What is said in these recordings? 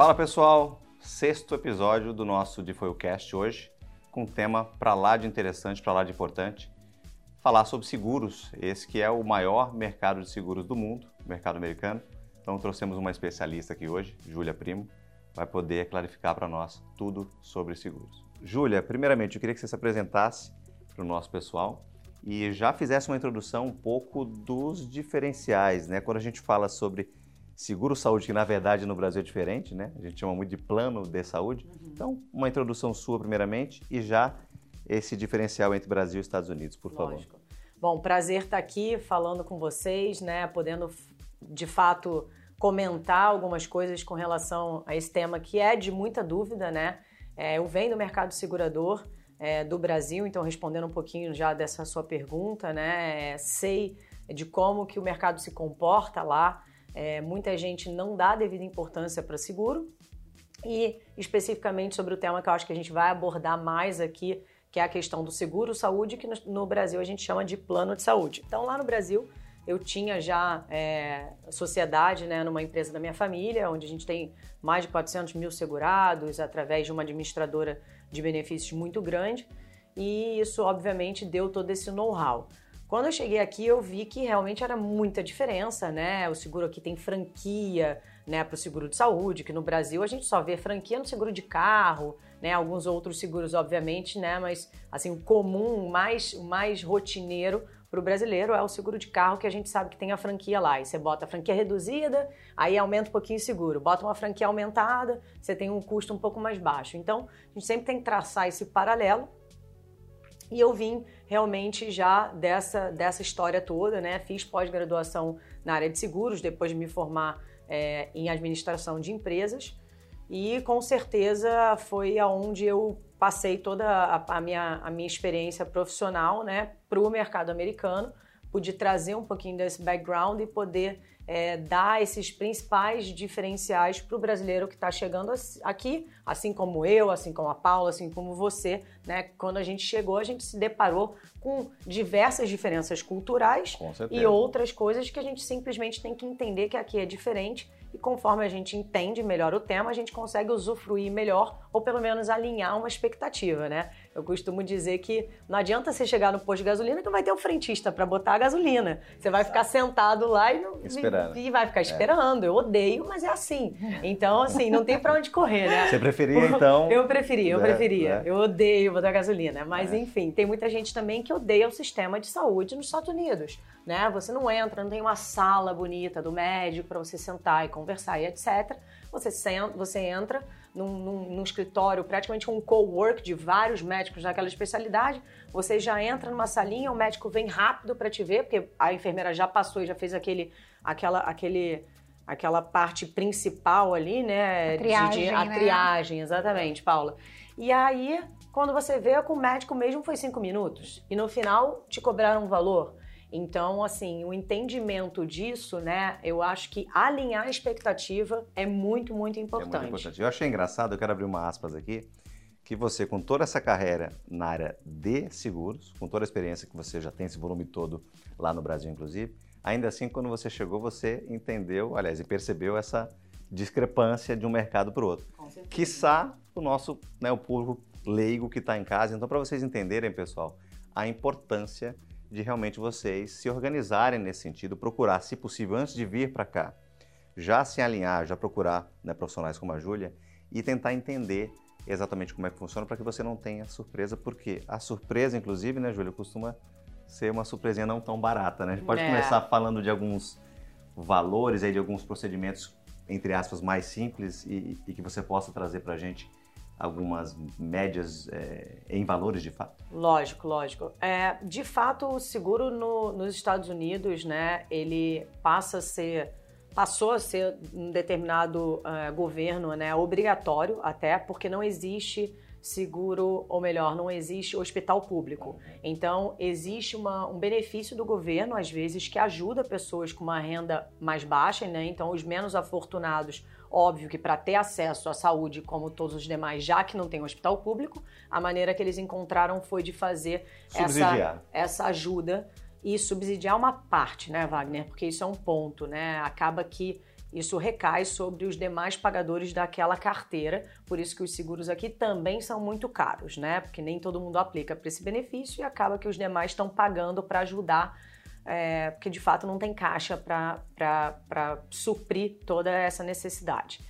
Fala pessoal, sexto episódio do nosso De Foi o Cast hoje, com um tema para lá de interessante, para lá de importante, falar sobre seguros, esse que é o maior mercado de seguros do mundo, mercado americano. Então trouxemos uma especialista aqui hoje, Júlia Primo, vai poder clarificar para nós tudo sobre seguros. Júlia, primeiramente eu queria que você se apresentasse para o nosso pessoal e já fizesse uma introdução um pouco dos diferenciais, né? Quando a gente fala sobre seguro saúde, que na verdade no Brasil é diferente, né? A gente chama muito de plano de saúde. Uhum. Então, uma introdução sua primeiramente e já esse diferencial entre Brasil e Estados Unidos, por Lógico. favor. Bom, prazer estar aqui falando com vocês, né? Podendo de fato comentar algumas coisas com relação a esse tema que é de muita dúvida, né? É, eu venho do mercado segurador é, do Brasil, então respondendo um pouquinho já dessa sua pergunta, né? É, sei de como que o mercado se comporta lá. É, muita gente não dá devida importância para seguro e especificamente sobre o tema que eu acho que a gente vai abordar mais aqui, que é a questão do seguro saúde, que no, no Brasil a gente chama de plano de saúde. Então lá no Brasil eu tinha já é, sociedade né, numa empresa da minha família, onde a gente tem mais de 400 mil segurados através de uma administradora de benefícios muito grande. E isso, obviamente, deu todo esse know-how. Quando eu cheguei aqui, eu vi que realmente era muita diferença, né? O seguro aqui tem franquia, né, para o seguro de saúde, que no Brasil a gente só vê franquia no seguro de carro, né? Alguns outros seguros, obviamente, né? Mas assim, o comum, mais, o mais rotineiro para o brasileiro é o seguro de carro que a gente sabe que tem a franquia lá. E você bota a franquia reduzida, aí aumenta um pouquinho o seguro. Bota uma franquia aumentada, você tem um custo um pouco mais baixo. Então, a gente sempre tem que traçar esse paralelo. E eu vim realmente já dessa, dessa história toda, né? Fiz pós-graduação na área de seguros, depois de me formar é, em administração de empresas. E com certeza foi aonde eu passei toda a, a, minha, a minha experiência profissional né, para o mercado americano, pude trazer um pouquinho desse background e poder é, dar esses principais diferenciais para o brasileiro que está chegando aqui, assim como eu, assim como a Paula, assim como você. Né? Quando a gente chegou, a gente se deparou com diversas diferenças culturais e outras coisas que a gente simplesmente tem que entender que aqui é diferente e conforme a gente entende melhor o tema, a gente consegue usufruir melhor ou pelo menos alinhar uma expectativa, né? Eu costumo dizer que não adianta você chegar no posto de gasolina que não vai ter um frentista para botar a gasolina. Você vai ficar sentado lá e, não, e, e vai ficar é. esperando. É. Eu odeio, mas é assim. Então, assim, não tem para onde correr, né? Você preferia, então? Eu preferia, eu é, preferia. É. Eu odeio botar gasolina. Mas, é. enfim, tem muita gente também que odeia o sistema de saúde nos Estados Unidos, né? Você não entra, não tem uma sala bonita do médico para você sentar e conversar e etc. Você, senta, você entra num, num, num escritório, praticamente um co-work de vários médicos naquela especialidade. Você já entra numa salinha, o médico vem rápido para te ver, porque a enfermeira já passou e já fez aquele, aquela, aquele, aquela parte principal ali, né? A triagem, de, de, a né? triagem, exatamente, Paula. E aí, quando você vê com o médico mesmo foi cinco minutos. E no final te cobraram um valor. Então, assim, o entendimento disso, né, eu acho que alinhar a expectativa é muito, muito importante. É muito importante. Eu achei engraçado, eu quero abrir uma aspas aqui, que você, com toda essa carreira na área de seguros, com toda a experiência que você já tem, esse volume todo lá no Brasil, inclusive, ainda assim, quando você chegou, você entendeu, aliás, e percebeu essa discrepância de um mercado para o outro. Quiçá o nosso, né, o público leigo que está em casa. Então, para vocês entenderem, pessoal, a importância de realmente vocês se organizarem nesse sentido, procurar, se possível, antes de vir para cá, já se alinhar, já procurar né, profissionais como a Júlia e tentar entender exatamente como é que funciona para que você não tenha surpresa, porque a surpresa, inclusive, né, Júlia, costuma ser uma surpresinha não tão barata, né? A gente pode é. começar falando de alguns valores aí, de alguns procedimentos, entre aspas, mais simples e, e que você possa trazer para a gente algumas médias é, em valores de fato? Lógico, lógico. É, de fato, o seguro no, nos Estados Unidos, né, ele passa a ser passou a ser um determinado uh, governo, né, obrigatório até, porque não existe seguro, ou melhor, não existe hospital público. Então, existe uma, um benefício do governo, às vezes, que ajuda pessoas com uma renda mais baixa, né? Então, os menos afortunados Óbvio que para ter acesso à saúde, como todos os demais, já que não tem um hospital público, a maneira que eles encontraram foi de fazer essa, essa ajuda e subsidiar uma parte, né, Wagner? Porque isso é um ponto, né? Acaba que isso recai sobre os demais pagadores daquela carteira, por isso que os seguros aqui também são muito caros, né? Porque nem todo mundo aplica para esse benefício e acaba que os demais estão pagando para ajudar, é, porque de fato não tem caixa para suprir toda essa necessidade.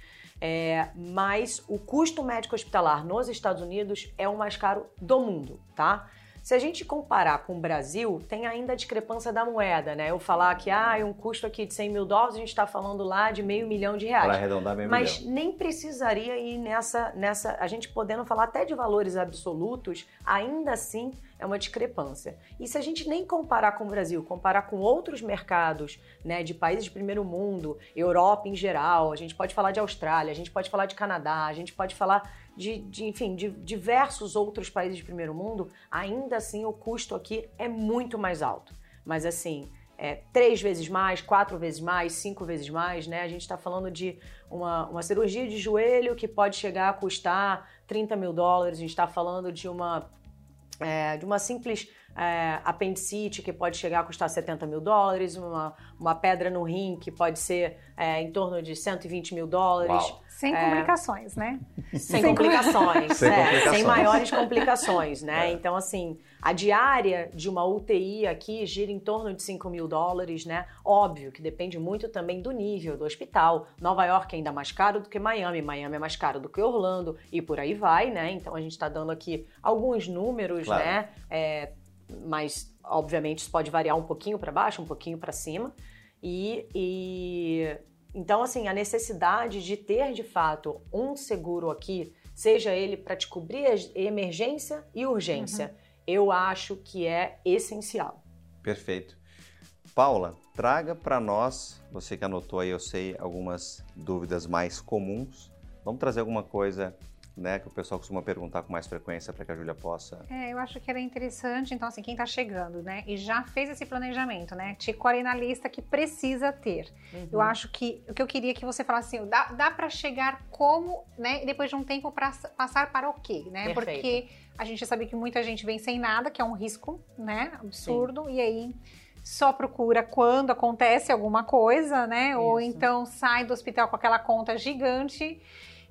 É, mas o custo médico hospitalar nos Estados Unidos é o mais caro do mundo, tá? Se a gente comparar com o Brasil, tem ainda a discrepância da moeda, né? Eu falar que ah, um custo aqui de 100 mil dólares, a gente está falando lá de meio milhão de reais. Para arredondar meio Mas milhão. nem precisaria ir nessa, nessa. A gente podendo falar até de valores absolutos, ainda assim é uma discrepância. E se a gente nem comparar com o Brasil, comparar com outros mercados, né, de países de primeiro mundo, Europa em geral, a gente pode falar de Austrália, a gente pode falar de Canadá, a gente pode falar de, de enfim, de diversos outros países de primeiro mundo, ainda assim o custo aqui é muito mais alto. Mas assim, é, três vezes mais, quatro vezes mais, cinco vezes mais, né? A gente está falando de uma, uma cirurgia de joelho que pode chegar a custar 30 mil dólares, a gente está falando de uma é, de uma simples é, apendicite que pode chegar a custar 70 mil dólares, uma, uma pedra no rim que pode ser é, em torno de 120 mil dólares. Uau. Sem É. complicações, né? Sem, Sem complicações, Sem é, complicações. sem maiores complicações, né? É. Então, assim, a diária de uma UTI aqui gira em torno de 5 mil dólares, né? Óbvio que depende muito também do nível do hospital. Nova York é ainda mais caro do que Miami, Miami é mais caro do que Orlando e por aí vai, né? Então a gente está dando aqui alguns números, Claro. né? Mas, obviamente, isso pode variar um pouquinho para baixo, um pouquinho para cima. E, e então, assim, a necessidade de ter de fato um seguro aqui, seja ele para te cobrir emergência e urgência, eu acho que é essencial. Perfeito. Paula, traga para nós, você que anotou aí, eu sei, algumas dúvidas mais comuns. Vamos trazer alguma coisa né, que o pessoal costuma perguntar com mais frequência para que a Júlia possa. É, eu acho que era interessante, então, assim, quem tá chegando, né, e já fez esse planejamento, né, ticou ali na lista que precisa ter. Eu acho que o que eu queria que você falasse assim, dá, dá para chegar como, né, e depois de um tempo para passar para o quê, né? Perfeito. Porque a gente sabe que muita gente vem sem nada, que é um risco, né, absurdo, e aí só procura quando acontece alguma coisa, né? Ou Isso. então sai do hospital com aquela conta gigante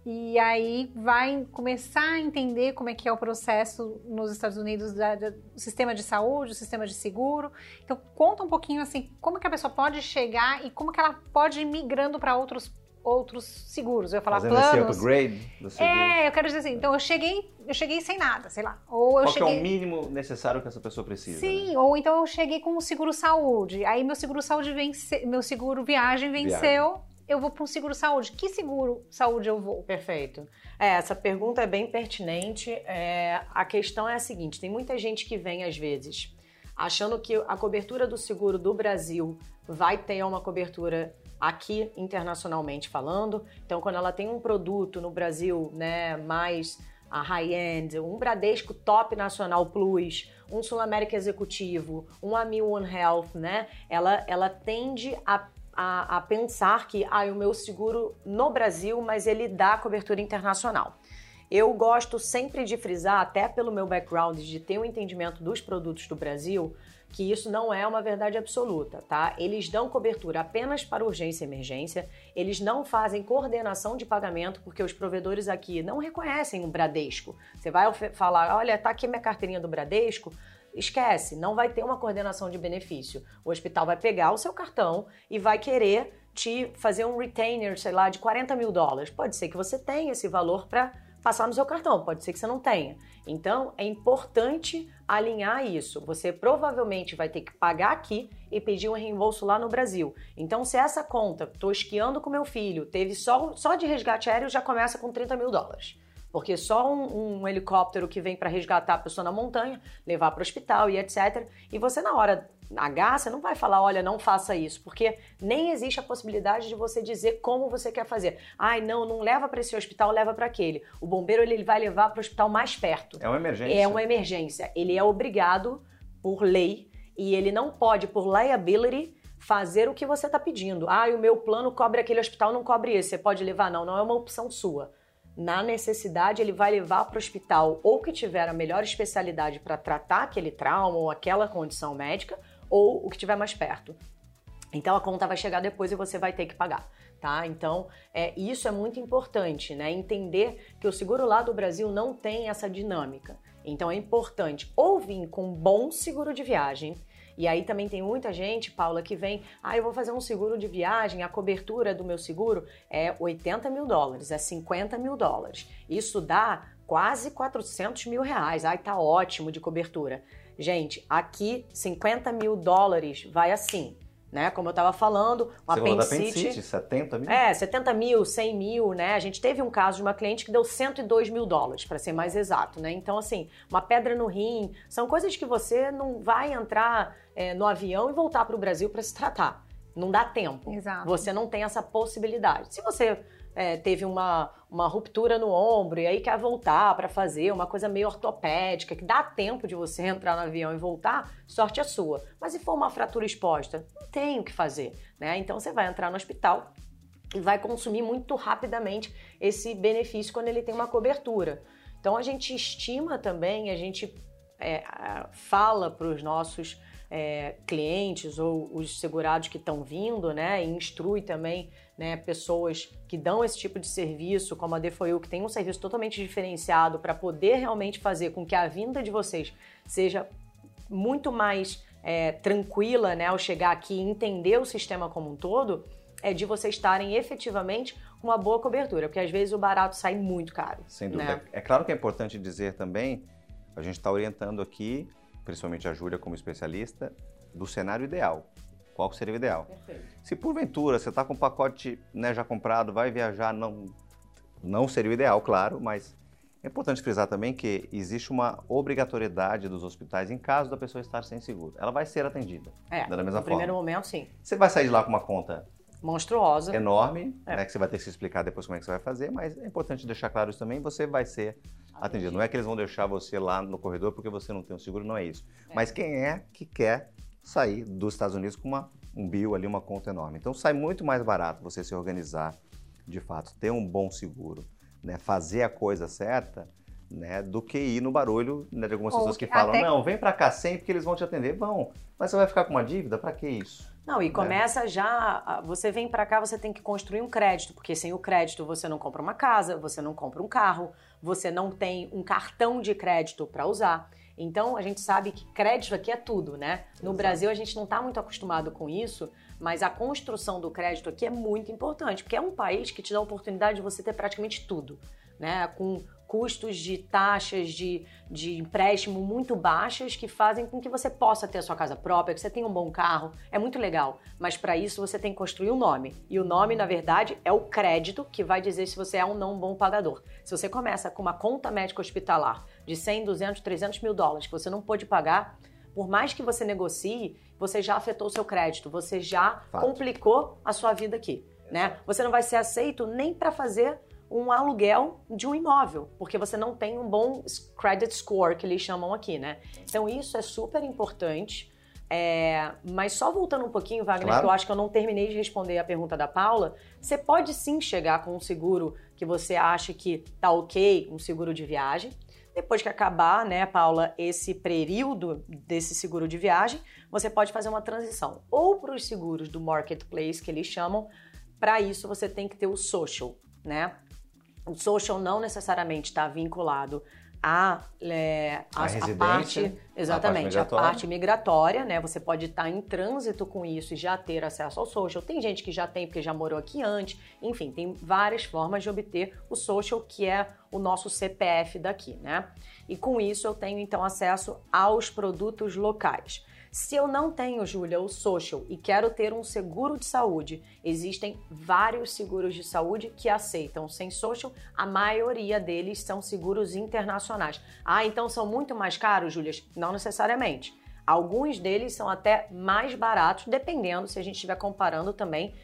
e aí vai começar a entender como é que é o processo nos Estados Unidos da- da- do sistema de saúde, o sistema de seguro. Então conta um pouquinho assim, como que a pessoa pode chegar e como que ela pode ir migrando para outros outros seguros. Eu ia falar Fazendo esse planos. upgrade do seguro. É, eu quero dizer assim, então eu cheguei, eu cheguei sem nada, sei lá. Ou eu Qual que é cheguei o mínimo necessário que essa pessoa precisa? Sim, né? ou então eu cheguei com o seguro saúde. Aí meu seguro saúde vence, meu seguro viagem venceu. Eu vou para um seguro saúde. Que seguro saúde eu vou? Perfeito. É, essa pergunta é bem pertinente. É, a questão é a seguinte: tem muita gente que vem, às vezes, achando que a cobertura do seguro do Brasil vai ter uma cobertura aqui internacionalmente falando. Então, quando ela tem um produto no Brasil, né, mais a high-end, um Bradesco Top Nacional Plus, um Sul América Executivo, um Amil One Health, né? Ela, ela tende a, a, a pensar que ah, o meu seguro no Brasil, mas ele dá cobertura internacional. Eu gosto sempre de frisar, até pelo meu background de ter um entendimento dos produtos do Brasil, que isso não é uma verdade absoluta, tá? Eles dão cobertura apenas para urgência e emergência, eles não fazem coordenação de pagamento, porque os provedores aqui não reconhecem um Bradesco. Você vai falar, olha, tá aqui minha carteirinha do Bradesco, esquece, não vai ter uma coordenação de benefício. O hospital vai pegar o seu cartão e vai querer te fazer um retainer, sei lá, de 40 mil dólares. Pode ser que você tenha esse valor para passar no seu cartão, pode ser que você não tenha. Então, é importante alinhar isso. Você provavelmente vai ter que pagar aqui e pedir um reembolso lá no Brasil. Então, se essa conta, estou esquiando com meu filho, teve só, só de resgate aéreo, já começa com 30 mil dólares. Porque só um, um helicóptero que vem para resgatar a pessoa na montanha, levar para o hospital e etc. E você, na hora H, você não vai falar, olha, não faça isso, porque nem existe a possibilidade de você dizer como você quer fazer. Ai, não, não leva para esse hospital, leva para aquele. O bombeiro ele vai levar para o hospital mais perto. É uma emergência. É uma emergência. Ele é obrigado por lei e ele não pode, por liability, fazer o que você está pedindo. Ah, o meu plano cobre aquele hospital, não cobre esse. Você pode levar? Não, não é uma opção sua. Na necessidade, ele vai levar para o hospital ou que tiver a melhor especialidade para tratar aquele trauma ou aquela condição médica, ou o que tiver mais perto. Então a conta vai chegar depois e você vai ter que pagar. Tá? Então, é, isso é muito importante, né? Entender que o seguro lá do Brasil não tem essa dinâmica. Então, é importante ou vir com um bom seguro de viagem, e aí também tem muita gente, Paula, que vem, ah, eu vou fazer um seguro de viagem, a cobertura do meu seguro é 80 mil dólares, é 50 mil dólares. Isso dá quase 400 mil reais. Ai, tá ótimo de cobertura. Gente, aqui 50 mil dólares vai assim né? Como eu estava falando, um Você apendicite, apendicite, 70 mil? É, 70 mil, 100 mil, né? A gente teve um caso de uma cliente que deu 102 mil dólares, para ser mais exato, né? Então, assim, uma pedra no rim, são coisas que você não vai entrar é, no avião e voltar para o Brasil para se tratar. Não dá tempo. Exato. Você não tem essa possibilidade. Se você é, teve uma, uma ruptura no ombro e aí quer voltar para fazer uma coisa meio ortopédica, que dá tempo de você entrar no avião e voltar, sorte é sua. Mas se for uma fratura exposta, não tem o que fazer, né? Então você vai entrar no hospital e vai consumir muito rapidamente esse benefício quando ele tem uma cobertura. Então a gente estima também, a gente é, fala para os nossos é, clientes ou os segurados que estão vindo, né, e instrui também né, pessoas que dão esse tipo de serviço, como a DFOU, que tem um serviço totalmente diferenciado para poder realmente fazer com que a vinda de vocês seja muito mais é, tranquila, né, ao chegar aqui e entender o sistema como um todo, é de vocês estarem efetivamente com uma boa cobertura, porque às vezes o barato sai muito caro. Sem dúvida. Né? É claro que é importante dizer também, a gente está orientando aqui principalmente a Júlia como especialista, do cenário ideal. Qual seria o ideal? Perfeito. Se porventura você está com o pacote né, já comprado, vai viajar, não, não seria o ideal, claro, mas é importante frisar também que existe uma obrigatoriedade dos hospitais em caso da pessoa estar sem seguro. Ela vai ser atendida. É, da mesma no forma. primeiro momento, sim. Você vai sair de lá com uma conta monstruosa, enorme, é. né, que você vai ter que se explicar depois como é que você vai fazer, mas é importante deixar claro isso também, você vai ser atendido. Não é que eles vão deixar você lá no corredor porque você não tem um seguro, não é isso. É. Mas quem é que quer sair dos Estados Unidos com uma, um bill ali, uma conta enorme? Então sai muito mais barato você se organizar, de fato, ter um bom seguro, né, fazer a coisa certa, né, do que ir no barulho né, de algumas Ou pessoas que falam, até... não, vem para cá sempre que eles vão te atender. Vão, mas você vai ficar com uma dívida? Para que isso? Não, e né? começa já, você vem para cá, você tem que construir um crédito, porque sem o crédito você não compra uma casa, você não compra um carro, você não tem um cartão de crédito para usar. Então a gente sabe que crédito aqui é tudo, né? No Exato. Brasil a gente não está muito acostumado com isso, mas a construção do crédito aqui é muito importante, porque é um país que te dá a oportunidade de você ter praticamente tudo, né? Com custos de taxas de, de empréstimo muito baixas que fazem com que você possa ter a sua casa própria, que você tenha um bom carro. É muito legal. Mas para isso você tem que construir um nome. E o nome, na verdade, é o crédito que vai dizer se você é ou não um bom pagador. Se você começa com uma conta médica hospitalar de 100, 200, 300 mil dólares que você não pôde pagar, por mais que você negocie, você já afetou o seu crédito, você já Fato. complicou a sua vida aqui. Né? Você não vai ser aceito nem para fazer um aluguel de um imóvel, porque você não tem um bom credit score, que eles chamam aqui, né? Então isso é super importante. É, mas só voltando um pouquinho, Wagner, claro. que eu acho que eu não terminei de responder a pergunta da Paula, você pode sim chegar com um seguro que você acha que tá ok, um seguro de viagem. Depois que acabar, né, Paula, esse período desse seguro de viagem, você pode fazer uma transição ou para os seguros do marketplace que eles chamam. Para isso, você tem que ter o social, né? O social não necessariamente está vinculado à, é, a, a, a, parte exatamente a parte, a parte, migratória, né? Você pode estar tá em trânsito com isso e já ter acesso ao social. Tem gente que já tem porque já morou aqui antes. Enfim, tem várias formas de obter o social, que é o nosso CPF daqui, né? E com isso eu tenho então acesso aos produtos locais. Se eu não tenho, Júlia, o social e quero ter um seguro de saúde, existem vários seguros de saúde que aceitam sem social, a maioria deles são seguros internacionais. Ah, então são muito mais caros, Júlia? Não necessariamente. Alguns deles são até mais baratos, dependendo se a gente estiver comparando também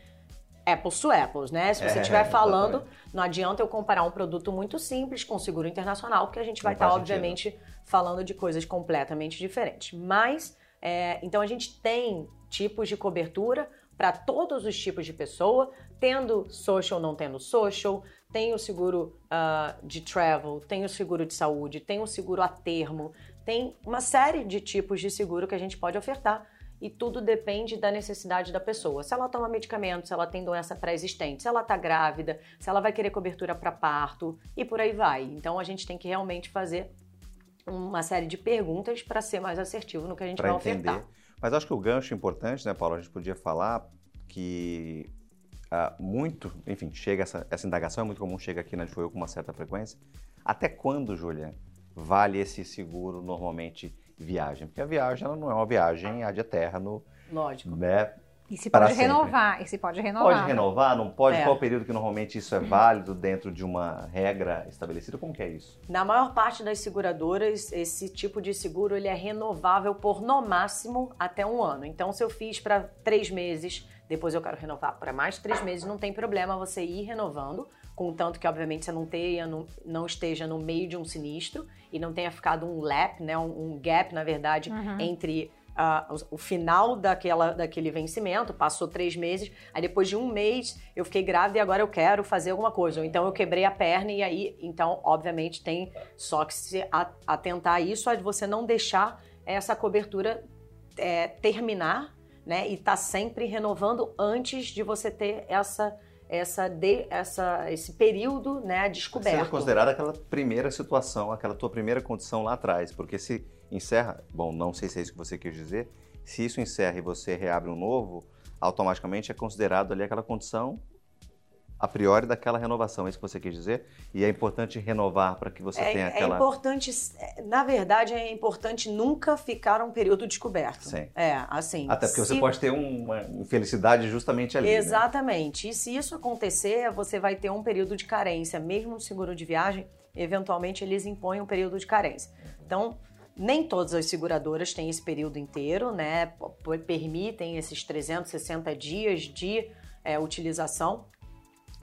apples to apples, né? Se você estiver é, falando, não adianta eu comparar um produto muito simples com seguro internacional, porque a gente vai estar, obviamente, falando de coisas completamente diferentes. Mas é, então a gente tem tipos de cobertura para todos os tipos de pessoa, tendo social, não tendo social, tem o seguro uh, de travel, tem o seguro de saúde, tem o seguro a termo, tem uma série de tipos de seguro que a gente pode ofertar e tudo depende da necessidade da pessoa. Se ela toma medicamento, se ela tem doença pré-existente, se ela está grávida, se ela vai querer cobertura para parto e por aí vai. Então a gente tem que realmente fazer uma série de perguntas para ser mais assertivo no que a gente pra vai entender. ofertar. Mas acho que o gancho importante, né, Paulo? A gente podia falar que ah, muito, enfim, chega essa, essa indagação, é muito comum, chega aqui na Joel com uma certa frequência. Até quando, Julia, vale esse seguro normalmente viagem? Porque a viagem ela não é uma viagem ad terra no, Lógico. né, E se pode sempre. renovar, e se pode renovar. Pode renovar? Não pode? É. Qual o período que normalmente isso é válido dentro de uma regra estabelecida? Como que é isso? Na maior parte das seguradoras, esse tipo de seguro ele é renovável por no máximo até um ano. Então, se eu fiz para três meses, depois eu quero renovar para mais três meses, não tem problema você ir renovando, contanto que, obviamente, você não, tenha, não, não esteja no meio de um sinistro e não tenha ficado um lap, né, um, um gap, na verdade, Uhum. entre ah, o final daquela, daquele vencimento, passou três meses, aí depois de um mês eu fiquei grávida e agora eu quero fazer alguma coisa. Ou então eu quebrei a perna e aí, então, obviamente, tem só que se a- atentar a isso, de você não deixar essa cobertura é, terminar, né? E tá sempre renovando antes de você ter essa, essa, de- essa, esse período, né, descoberto. Seja considerada aquela primeira situação, aquela tua primeira condição lá atrás. Porque se encerra, bom, não sei se é isso que você quis dizer, se isso encerra e você reabre um novo, automaticamente é considerado ali aquela condição a priori daquela renovação, é isso que você quis dizer? E é importante renovar para que você É, tenha é aquela... importante, é, na verdade, é importante nunca ficar um período descoberto. Sim. É, assim. Até porque você se- pode ter uma infelicidade justamente ali. né? Exatamente. E se isso acontecer, você vai ter um período de carência. Mesmo no seguro de viagem, eventualmente eles impõem um período de carência. Então, nem todas as seguradoras têm esse período inteiro, né? Permitem esses 360 dias de é, utilização.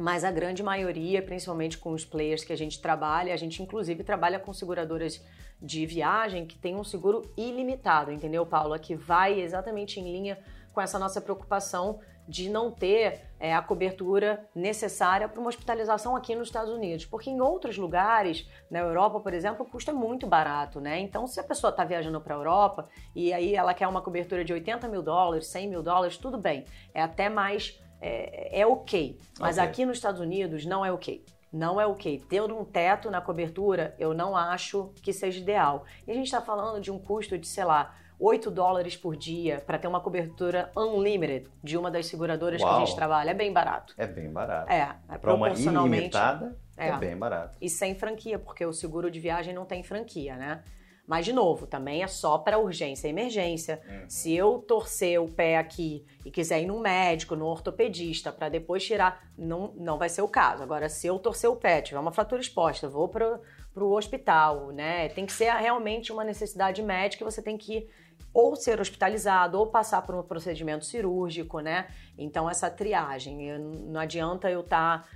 Mas a grande maioria, principalmente com os players que a gente trabalha, a gente inclusive trabalha com seguradoras de viagem que tem um seguro ilimitado, entendeu, Paula? Que vai exatamente em linha com essa nossa preocupação de não ter é, a cobertura necessária para uma hospitalização aqui nos Estados Unidos. Porque em outros lugares, na Europa, por exemplo, é muito barato, né? Então, se a pessoa está viajando para a Europa e aí ela quer uma cobertura de 80 mil dólares, 100 mil dólares, tudo bem. É até mais. É, é ok. Mas Ok. aqui nos Estados Unidos não é ok. Não é ok. Ter um teto na cobertura, eu não acho que seja ideal. E a gente está falando de um custo de, sei lá, 8 dólares por dia para ter uma cobertura unlimited de uma das seguradoras que a Uau. gente trabalha. É bem barato. É bem barato. É, é Para uma ilimitada, é. É. bem barato. E sem franquia, porque o seguro de viagem não tem franquia, né? Mas, de novo, também é só para urgência e emergência. Uhum. Se eu torcer o pé aqui e quiser ir num médico, num ortopedista, para depois tirar, não, não vai ser o caso. Agora, se eu torcer o pé, tiver uma fratura exposta, vou para o hospital, né? Tem que ser realmente uma necessidade médica e você tem que ou ser hospitalizado ou passar por um procedimento cirúrgico, né? Então, essa triagem. Eu- Não adianta eu estar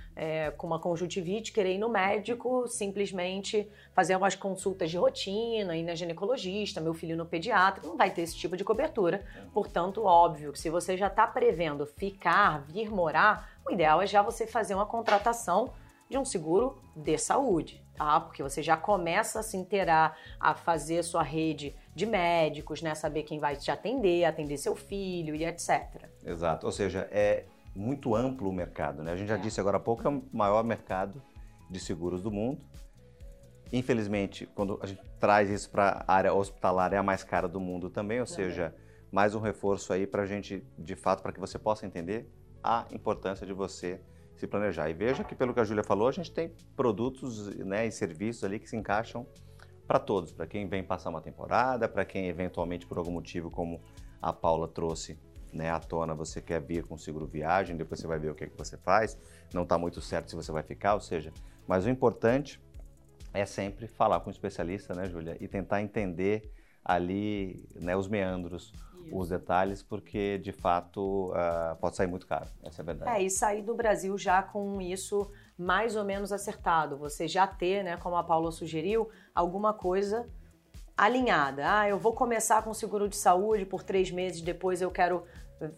com uma conjuntivite, querer ir no médico, simplesmente fazer umas consultas de rotina, ir na ginecologista, meu filho no pediatra, não vai ter esse tipo de cobertura. Portanto, óbvio que se você já está prevendo ficar, vir morar, o ideal é já você fazer uma contratação de um seguro de saúde, tá? Porque você já começa a se inteirar, a fazer sua rede de médicos, né? Saber quem vai te atender, atender seu filho e etc. Exato. Ou seja, é muito amplo o mercado, né? A gente já É. disse agora há pouco, é o maior mercado de seguros do mundo. Infelizmente, quando a gente traz isso para a área hospitalar, é a mais cara do mundo também, ou seja, mais um reforço aí para a gente, de fato, para que você possa entender a importância de você se planejar. E veja que, pelo que a Júlia falou, a gente tem produtos né, e serviços ali que se encaixam para todos, para quem vem passar uma temporada, para quem eventualmente, por algum motivo, como a Paula trouxe né, à tona, você quer vir com seguro viagem, depois você vai ver o que, que você faz, não está muito certo se você vai ficar, ou seja, mas o importante é sempre falar com o especialista, né, Júlia, e tentar entender ali né, os meandros, os detalhes, porque de fato ah, pode sair muito caro, essa é a verdade. É, e sair do Brasil já com isso mais ou menos acertado. Você já ter, né, como a Paula sugeriu, alguma coisa alinhada. Ah, eu vou começar com seguro de saúde por três meses, depois eu quero.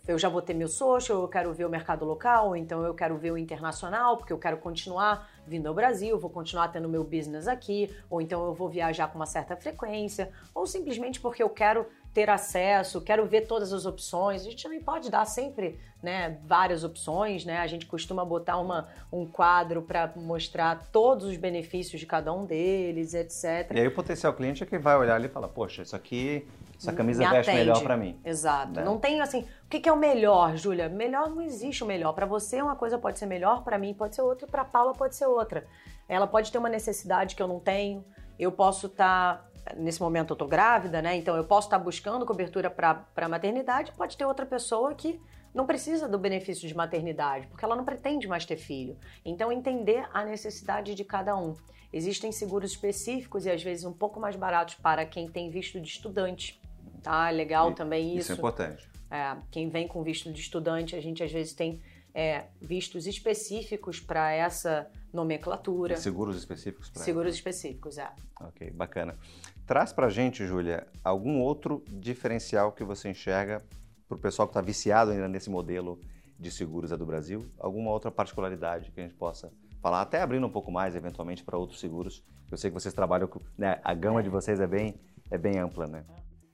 Eu já vou ter meu social, eu quero ver o mercado local, ou então eu quero ver o internacional, porque eu quero continuar vindo ao Brasil, vou continuar tendo meu business aqui, ou então eu vou viajar com uma certa frequência, ou simplesmente porque eu quero ter acesso, quero ver todas as opções. A gente também pode dar sempre né, várias opções, né? A gente costuma botar uma, um quadro para mostrar todos os benefícios de cada um deles, etc. E aí o potencial cliente é que vai olhar ali e falar, poxa, isso aqui, essa camisa veste melhor para mim. Exato. Né? Não tem assim, o que é o melhor, Júlia? Melhor não existe o melhor. Para você uma coisa pode ser melhor, para mim pode ser outra, para Paula pode ser outra. Ela pode ter uma necessidade que eu não tenho. Eu posso estar tá nesse momento eu tô grávida, né? Então eu posso estar buscando cobertura para maternidade, pode ter outra pessoa que não precisa do benefício de maternidade, porque ela não pretende mais ter filho. Então entender a necessidade de cada um. Existem seguros específicos e às vezes um pouco mais baratos para quem tem visto de estudante. Tá, legal e, também isso. Isso é importante. É, quem vem com visto de estudante, a gente às vezes tem é, vistos específicos para essa nomenclatura. E seguros específicos para Seguros específicos, é. Ok, bacana. Traz para a gente, Júlia, algum outro diferencial que você enxerga para o pessoal que está viciado ainda nesse modelo de seguros é do Brasil? Alguma outra particularidade que a gente possa falar, até abrindo um pouco mais, eventualmente, para outros seguros? Eu sei que vocês trabalham com. Né, a gama de vocês é bem, é bem ampla, né?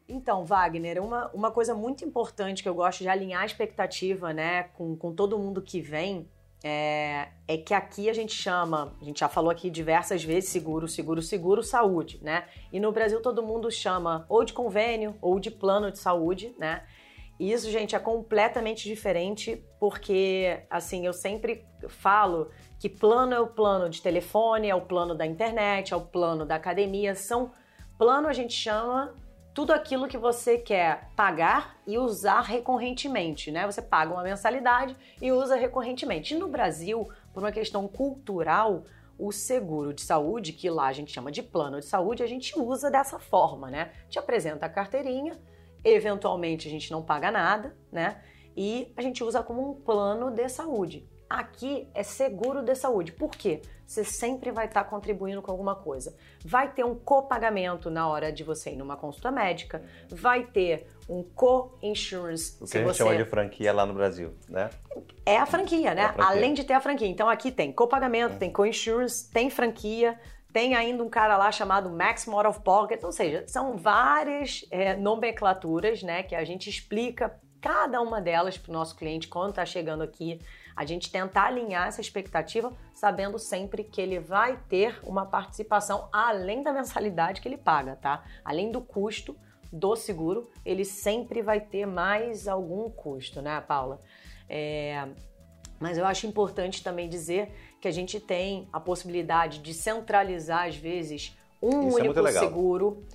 Então, Wagner, uma, uma coisa muito importante que eu gosto de alinhar a expectativa né, com, com todo mundo que vem é, é, que aqui a gente chama, a gente já falou aqui diversas vezes, seguro, seguro, seguro, saúde, né? E no Brasil todo mundo chama ou de convênio ou de plano de saúde, né? E isso, gente, é completamente diferente porque, assim, eu sempre falo que plano é o plano de telefone, é o plano da internet, é o plano da academia, são plano a gente chama tudo aquilo que você quer pagar e usar recorrentemente, né? Você paga uma mensalidade e usa recorrentemente. E no Brasil, por uma questão cultural, o seguro de saúde, que lá a gente chama de plano de saúde, a gente usa dessa forma, né? Te apresenta a carteirinha, eventualmente a gente não paga nada, né? E a gente usa como um plano de saúde. Aqui é seguro de saúde. Por quê? Você sempre vai estar contribuindo com alguma coisa. Vai ter um copagamento na hora de você ir numa consulta médica, vai ter um co-insurance. O que a gente você... chama de franquia lá no Brasil, né? É a franquia, né? É a franquia. Além de ter a franquia. Então aqui tem copagamento, é. tem co-insurance, tem franquia, tem ainda um cara lá chamado Max Out of Pocket, ou seja, são várias é, nomenclaturas, né, que a gente explica cada uma delas para o nosso cliente quando está chegando aqui a gente tentar alinhar essa expectativa, sabendo sempre que ele vai ter uma participação além da mensalidade que ele paga, tá? Além do custo do seguro, ele sempre vai ter mais algum custo, né, Paula? É... Mas eu acho importante também dizer que a gente tem a possibilidade de centralizar, às vezes, um Isso é único é seguro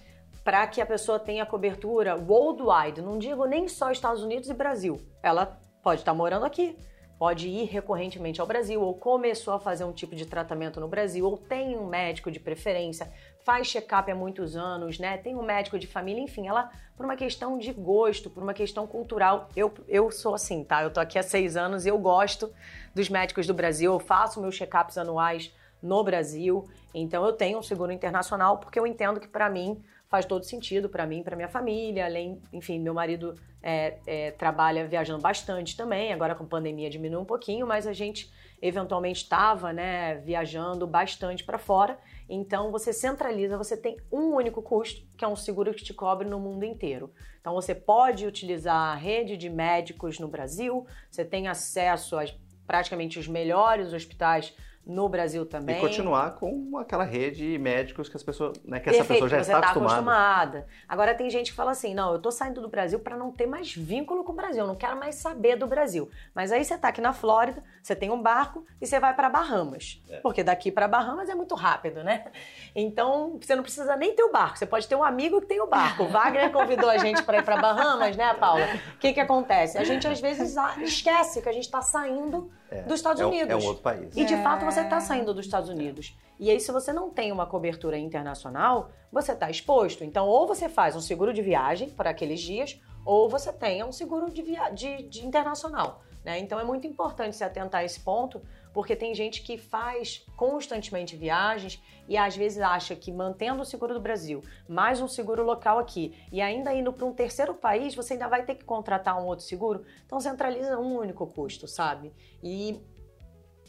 para que a pessoa tenha cobertura worldwide. Não digo nem só Estados Unidos e Brasil. Ela pode estar morando aqui, pode ir recorrentemente ao Brasil, ou começou a fazer um tipo de tratamento no Brasil, ou tem um médico de preferência, faz check-up há muitos anos, né? Tem um médico de família, enfim, ela, por uma questão de gosto, por uma questão cultural, eu, eu sou assim, tá? Eu tô aqui há seis anos e eu gosto dos médicos do Brasil, eu faço meus check-ups anuais no Brasil, então eu tenho um seguro internacional porque eu entendo que para mim faz todo sentido para mim, para minha família, além, enfim, meu marido é, é, trabalha viajando bastante também, agora com pandemia diminuiu um pouquinho, mas a gente eventualmente estava, né, viajando bastante para fora, então você centraliza, você tem um único custo, que é um seguro que te cobre no mundo inteiro. Então você pode utilizar a rede de médicos no Brasil, você tem acesso a praticamente os melhores hospitais no Brasil também. E continuar com aquela rede de médicos que as pessoas, né, que Perfeito, essa pessoa já está, tá acostumada. acostumada. Agora tem gente que fala assim: "Não, eu tô saindo do Brasil para não ter mais vínculo com o Brasil, não quero mais saber do Brasil". Mas aí você tá aqui na Flórida, você tem um barco e você vai para Bahamas. É. Porque daqui para Bahamas é muito rápido, né? Então, você não precisa nem ter o barco, você pode ter um amigo que tem o barco. O Wagner convidou a gente para ir para Bahamas, né, Paula? O que que acontece? A gente às vezes esquece que a gente está saindo é, dos Estados é um, Unidos. É um outro país. E de é. fato você está saindo dos Estados Unidos. E aí, se você não tem uma cobertura internacional, você está exposto. Então, ou você faz um seguro de viagem para aqueles dias, ou você tenha um seguro de, via... de, de internacional. Né? Então, é muito importante se atentar a esse ponto, porque tem gente que faz constantemente viagens e às vezes acha que mantendo o seguro do Brasil, mais um seguro local aqui e ainda indo para um terceiro país, você ainda vai ter que contratar um outro seguro. Então centraliza um único custo, sabe? E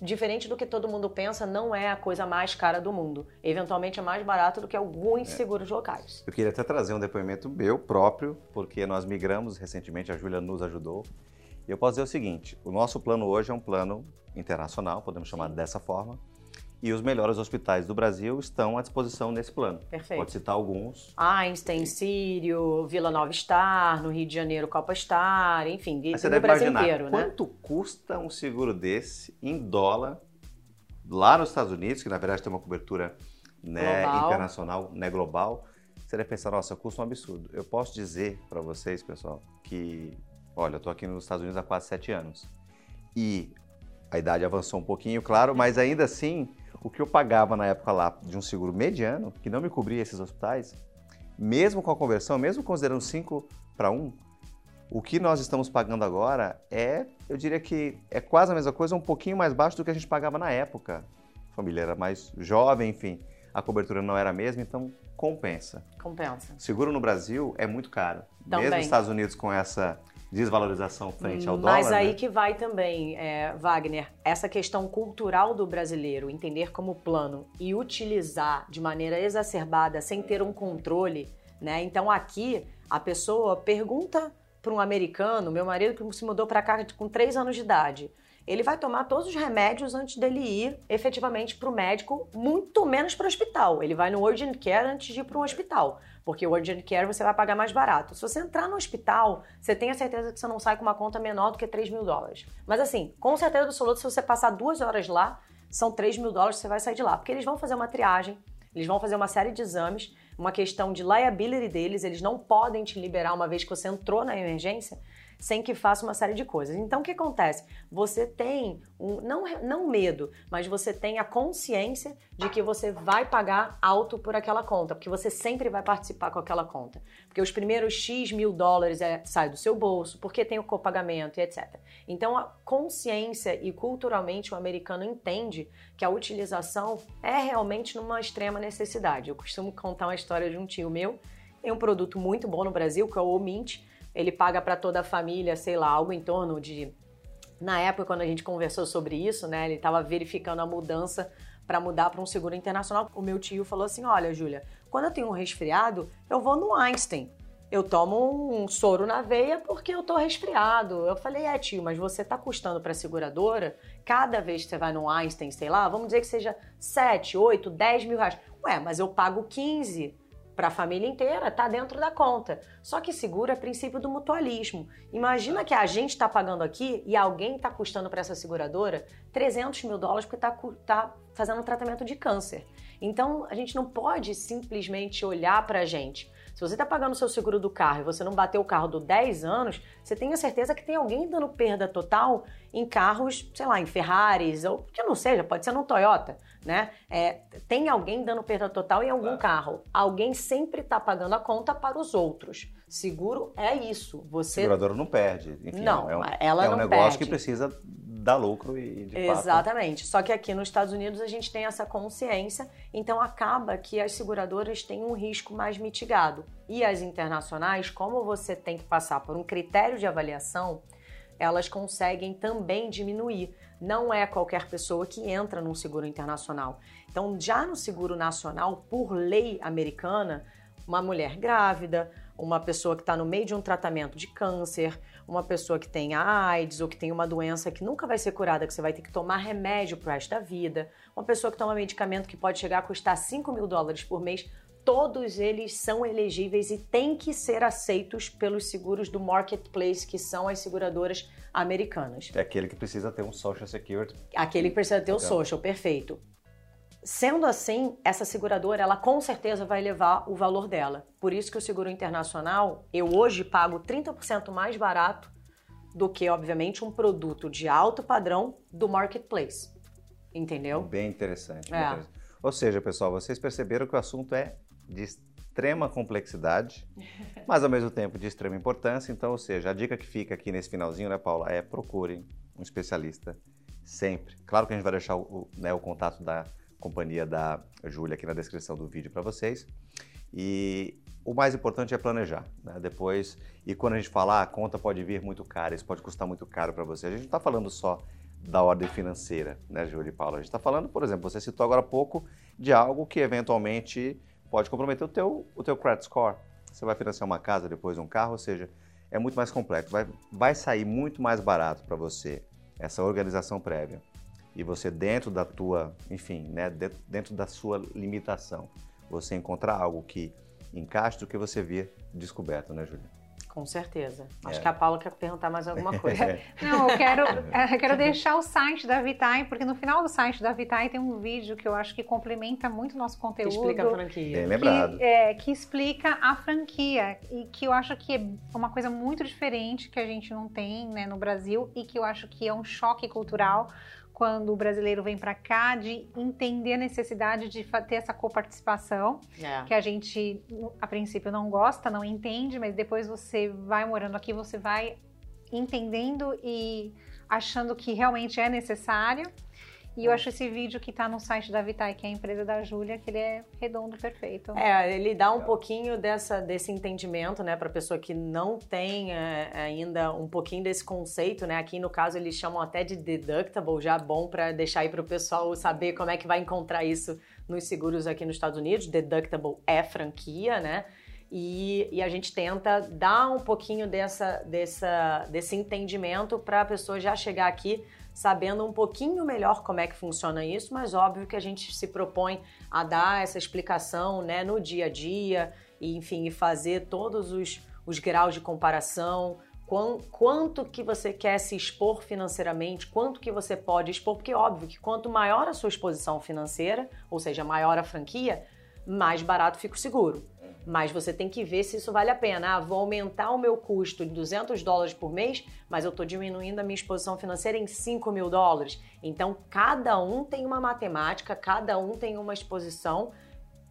diferente do que todo mundo pensa, não é a coisa mais cara do mundo. Eventualmente é mais barato do que alguns é. seguros locais. Eu queria até trazer um depoimento meu próprio, porque nós migramos recentemente, a Júlia nos ajudou. E eu posso dizer o seguinte: o nosso plano hoje é um plano internacional, podemos chamar Sim. dessa forma e os melhores hospitais do Brasil estão à disposição nesse plano. Perfeito. Pode citar alguns. Einstein, Sírio, Vila Nova Star, no Rio de Janeiro, Copa Star, enfim, Mas você deve Brasil imaginar inteiro, né? quanto custa um seguro desse em dólar lá nos Estados Unidos, que na verdade tem uma cobertura né, internacional, né, global. Você deve pensar, nossa, custa um absurdo. Eu posso dizer para vocês, pessoal, que, olha, eu estou aqui nos Estados Unidos há quase sete anos. E a idade avançou um pouquinho, claro, mas ainda assim o que eu pagava na época lá de um seguro mediano, que não me cobria esses hospitais, mesmo com a conversão, mesmo considerando 5 para 1, o que nós estamos pagando agora é, eu diria que é quase a mesma coisa, um pouquinho mais baixo do que a gente pagava na época. A família era mais jovem, enfim, a cobertura não era a mesma, então compensa. Compensa. Seguro no Brasil é muito caro. Também. Mesmo nos Estados Unidos com essa desvalorização frente ao dólar. Mas aí né? que vai também, é, Wagner, essa questão cultural do brasileiro, entender como plano e utilizar de maneira exacerbada, sem ter um controle, né? Então aqui a pessoa pergunta para um americano, meu marido que se mudou para cá com 3 anos de idade, ele vai tomar todos os remédios antes dele ir efetivamente para o médico, muito menos para o hospital. Ele vai no urgent care antes de ir para um hospital. Porque o urgent care você vai pagar mais barato. Se você entrar no hospital, você tem a certeza que você não sai com uma conta menor do que 3 mil dólares. Mas assim, com certeza absoluta, se você passar duas horas lá, são 3 mil dólares que você vai sair de lá. Porque eles vão fazer uma triagem, eles vão fazer uma série de exames, uma questão de liability deles, eles não podem te liberar uma vez que você entrou na emergência sem que faça uma série de coisas. Então, o que acontece? Você tem um, não, não medo, mas você tem a consciência de que você vai pagar alto por aquela conta, porque você sempre vai participar com aquela conta. Porque os primeiros X mil dólares é, sai do seu bolso, porque tem o copagamento e etc. Então, a consciência e culturalmente o americano entende que a utilização é realmente numa extrema necessidade. Eu costumo contar uma história de um tio meu, tem um produto muito bom no Brasil, que é o Omint, ele paga para toda a família, sei lá, algo em torno de. Na época, quando a gente conversou sobre isso, né, ele estava verificando a mudança para mudar para um seguro internacional. O meu tio falou assim: Olha, Júlia, quando eu tenho um resfriado, eu vou no Einstein. Eu tomo um soro na veia porque eu tô resfriado. Eu falei, é tio, mas você tá custando para a seguradora, cada vez que você vai no Einstein, sei lá, vamos dizer que seja 7, 8, 10 mil reais. Ué, mas eu pago 15 para a família inteira, está dentro da conta. Só que seguro é princípio do mutualismo. Imagina que a gente está pagando aqui e alguém está custando para essa seguradora 300 mil dólares porque está tá fazendo um tratamento de câncer. Então a gente não pode simplesmente olhar para a gente. Se você está pagando o seu seguro do carro e você não bateu o carro do 10 anos, você tem a certeza que tem alguém dando perda total em carros, sei lá, em Ferraris, ou que não seja, pode ser no Toyota né? É, tem alguém dando perda total em algum claro. carro. Alguém sempre está pagando a conta para os outros. Seguro é isso. Você... A seguradora não perde. Enfim, não, é um, ela é um negócio perde. que precisa dar lucro e de Exatamente. Só que aqui nos Estados Unidos a gente tem essa consciência, então acaba que as seguradoras têm um risco mais mitigado. E as internacionais, como você tem que passar por um critério de avaliação, elas conseguem também diminuir. Não é qualquer pessoa que entra num seguro internacional. Então, já no seguro nacional, por lei americana, uma mulher grávida, uma pessoa que está no meio de um tratamento de câncer, uma pessoa que tem AIDS ou que tem uma doença que nunca vai ser curada, que você vai ter que tomar remédio pro resto da vida, uma pessoa que toma medicamento que pode chegar a custar 5 mil dólares por mês, todos eles são elegíveis e têm que ser aceitos pelos seguros do marketplace, que são as seguradoras americanas. É aquele que precisa ter um social security. Aquele que precisa ter o social, perfeito. Sendo assim, essa seguradora, ela com certeza vai levar o valor dela. Por isso que o seguro internacional, eu hoje pago 30% mais barato do que, obviamente, um produto de alto padrão do marketplace. Entendeu? Bem interessante. Bem é. interessante. Ou seja, pessoal, vocês perceberam que o assunto é de extrema complexidade, mas ao mesmo tempo de extrema importância. Então, ou seja, a dica que fica aqui nesse finalzinho, né, Paula, é procurem um especialista sempre. Claro que a gente vai deixar o, né, o contato da companhia da Júlia aqui na descrição do vídeo para vocês. E o mais importante é planejar, né? Depois, e quando a gente falar, ah, a conta pode vir muito cara, isso pode custar muito caro para você. A gente não está falando só da ordem financeira, né, Júlia e Paulo? A gente está falando, por exemplo, você citou agora há pouco de algo que eventualmente pode comprometer o teu, o teu credit score. Você vai financiar uma casa, depois um carro, ou seja, é muito mais complexo. Vai, vai sair muito mais barato para você essa organização prévia e você dentro da tua, enfim, né, dentro da sua limitação, você encontrar algo que encaixe do que você vir descoberto, né, Júlia? Com certeza. Acho é. que a Paula quer perguntar mais alguma coisa. Não, eu quero, eu quero deixar o site da Vitae, porque no final do site da Vitae tem um vídeo que eu acho que complementa muito o nosso conteúdo. Que explica a franquia. Bem lembrado. Que, é, que explica a franquia e que eu acho que é uma coisa muito diferente que a gente não tem né, no Brasil e que eu acho que é um choque cultural quando o brasileiro vem para cá, de entender a necessidade de ter essa coparticipação, é. que a gente, a princípio, não gosta, não entende, mas depois você vai morando aqui, você vai entendendo e achando que realmente é necessário. E eu acho esse vídeo que está no site da Vitae, que é a empresa da Júlia, que ele é redondo, perfeito. É, ele dá um pouquinho dessa, desse entendimento, né, para pessoa que não tem é, ainda um pouquinho desse conceito, né? Aqui no caso eles chamam até de deductible, já bom para deixar aí para o pessoal saber como é que vai encontrar isso nos seguros aqui nos Estados Unidos. Deductible é franquia, né? E, e, a gente tenta dar um pouquinho dessa, dessa, desse entendimento para a pessoa já chegar aqui sabendo um pouquinho melhor como é que funciona isso, mas óbvio que a gente se propõe a dar essa explicação né, no dia a dia, e enfim, e fazer todos os, os graus de comparação, quanto que você quer se expor financeiramente, quanto que você pode expor, porque óbvio que quanto maior a sua exposição financeira, ou seja, maior a franquia, mais barato fica o seguro. Mas você tem que ver se isso vale a pena. Ah, vou aumentar o meu custo de 200 dólares por mês, mas eu estou diminuindo a minha exposição financeira em 5 mil dólares. Então, cada um tem uma matemática, cada um tem uma exposição.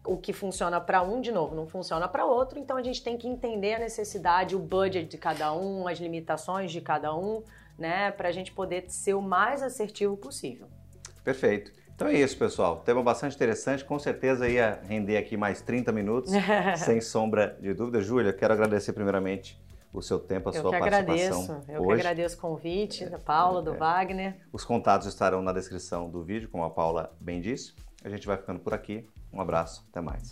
O que funciona para um, de novo, não funciona para outro. Então, a gente tem que entender a necessidade, o budget de cada um, as limitações de cada um, né? Para a gente poder ser o mais assertivo possível. Perfeito. Então é isso, pessoal. Tema bastante interessante. Com certeza ia render aqui mais 30 minutos, sem sombra de dúvida. Júlia, quero agradecer primeiramente o seu tempo, a eu sua que participação. Agradeço. Eu que agradeço o convite da Paula, do é. Wagner. Os contatos estarão na descrição do vídeo, como a Paula bem disse. A gente vai ficando por aqui. Um abraço, até mais.